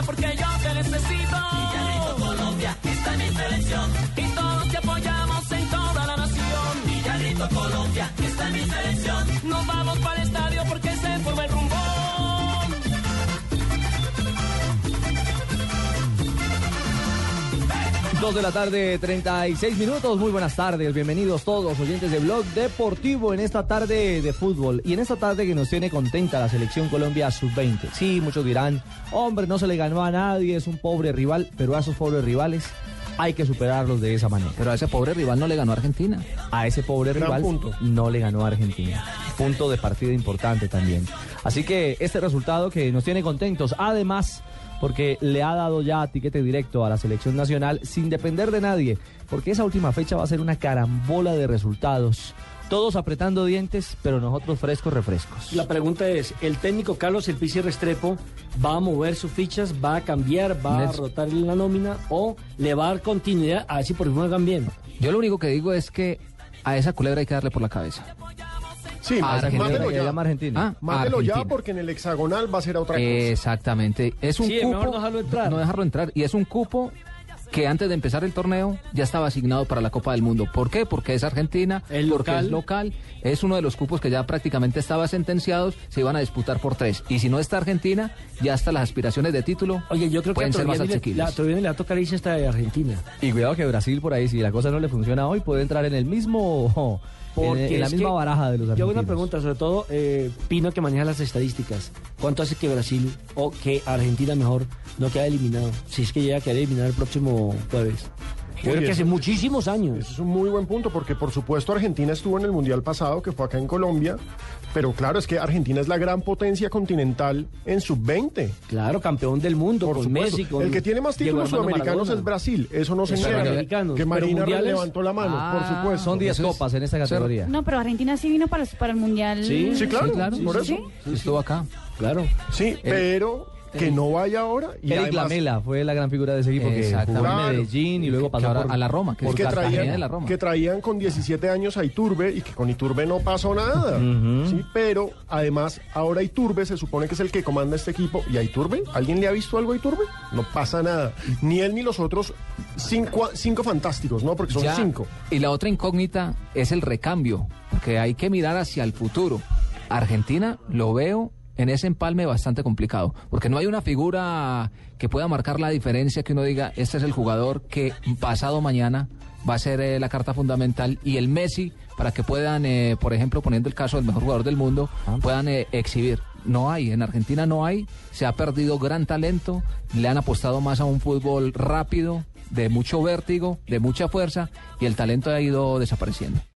Colombia porque yo te necesito. Villarito, Colombia, esta es mi selección. Y todos te apoyamos en toda la nación. Villarito, Colombia, esta es mi selección. Nos vamos para el estadio Dos de la tarde, 36 minutos. Muy buenas tardes. Bienvenidos todos los oyentes de Blog Deportivo en esta tarde de fútbol. Y en esta tarde que nos tiene contenta la selección Colombia Sub-20. Sí, muchos dirán, hombre, no se le ganó a nadie, es un pobre rival, pero a esos pobres rivales hay que superarlos de esa manera. Pero a ese pobre rival no le ganó a Argentina. A ese pobre rival no le ganó a Argentina. Punto de partida importante también. Así que este resultado que nos tiene contentos. Además, porque le ha dado ya tiquete directo a la selección nacional sin depender de nadie, porque esa última fecha va a ser una carambola de resultados. Todos apretando dientes, pero nosotros frescos refrescos. La pregunta es, ¿el técnico Carlos El Pizzi Restrepo va a mover sus fichas, va a cambiar, va a rotar la nómina o le va a dar continuidad a ver si por fin juegan bien? Yo lo único que digo es que a esa culebra hay que darle por la cabeza. Sí, Ah, mátelo Argentina, ya. llama Argentina. Ah, Mátelo ya porque en el hexagonal va a ser a otra cosa. Exactamente. Es un Sí, es cupo. mejor no dejarlo entrar. No dejarlo entrar. Y es un cupo que antes de empezar el torneo ya estaba asignado para la Copa del Mundo. ¿Por qué? Porque es Argentina, Es porque local. es local, es uno de los cupos que ya prácticamente estaba sentenciados, se iban a disputar por tres. Y si no está Argentina, ya hasta las aspiraciones de título Oye, yo creo que pueden ser más asequibles. la, a Torbiani le va a tocar irse hasta de Argentina. Y cuidado que Brasil por ahí, si la cosa no le funciona hoy, puede entrar en el mismo. En, Porque en la misma que- baraja de los Yo argentinos. hago una pregunta, sobre todo eh, Pino que maneja las estadísticas. ¿Cuánto hace que Brasil o que Argentina mejor no queda eliminado? Si es que llega a quedar eliminado el próximo jueves. Uy, creo que hace eso- muchísimos años. Ese es un muy buen punto porque por supuesto Argentina estuvo en el Mundial pasado que fue acá en Colombia, pero claro, es que Argentina es la gran potencia continental en sub-20. Claro, campeón del mundo Por con supuesto. Messi, con el que tiene más títulos sudamericanos Maradona. es Brasil, eso no se niega. Sudamericanos, Que Marina mundiales- levantó la mano, por Ah, supuesto. Son 10 Eso es- copas en esta eso- categoría. No, pero Argentina sí vino para, para el Mundial. Sí, claro, Sí, claro. por eso. ¿Sí? Estuvo acá. Claro. Sí, pero que no vaya ahora. Y Eric además- Lamela fue la gran figura de ese equipo que jugó en. Medellín y luego pasó ahora por a la Roma, que Es es que Cartagena traían, de la Roma. que traían con 17 años a Iturbe y que con Iturbe no pasó nada. Sí, pero además ahora Iturbe se supone que es el que comanda este equipo. ¿Y a Iturbe? ¿Alguien le ha visto algo a Iturbe? No pasa nada. Ni él ni los otros cinco, cinco fantásticos, ¿no? Porque son Ya. cinco. Y la otra incógnita es el recambio, que hay que mirar hacia el futuro. Argentina lo veo en ese empalme bastante complicado, porque no hay una figura que pueda marcar la diferencia, que uno diga, este es el jugador que pasado mañana va a ser eh, la carta fundamental y el Messi para que puedan, eh, por ejemplo, poniendo el caso del mejor jugador del mundo, puedan eh, exhibir. No hay, en Argentina no hay, se ha perdido gran talento, le han apostado más a un fútbol rápido, de mucho vértigo, de mucha fuerza y el talento ha ido desapareciendo.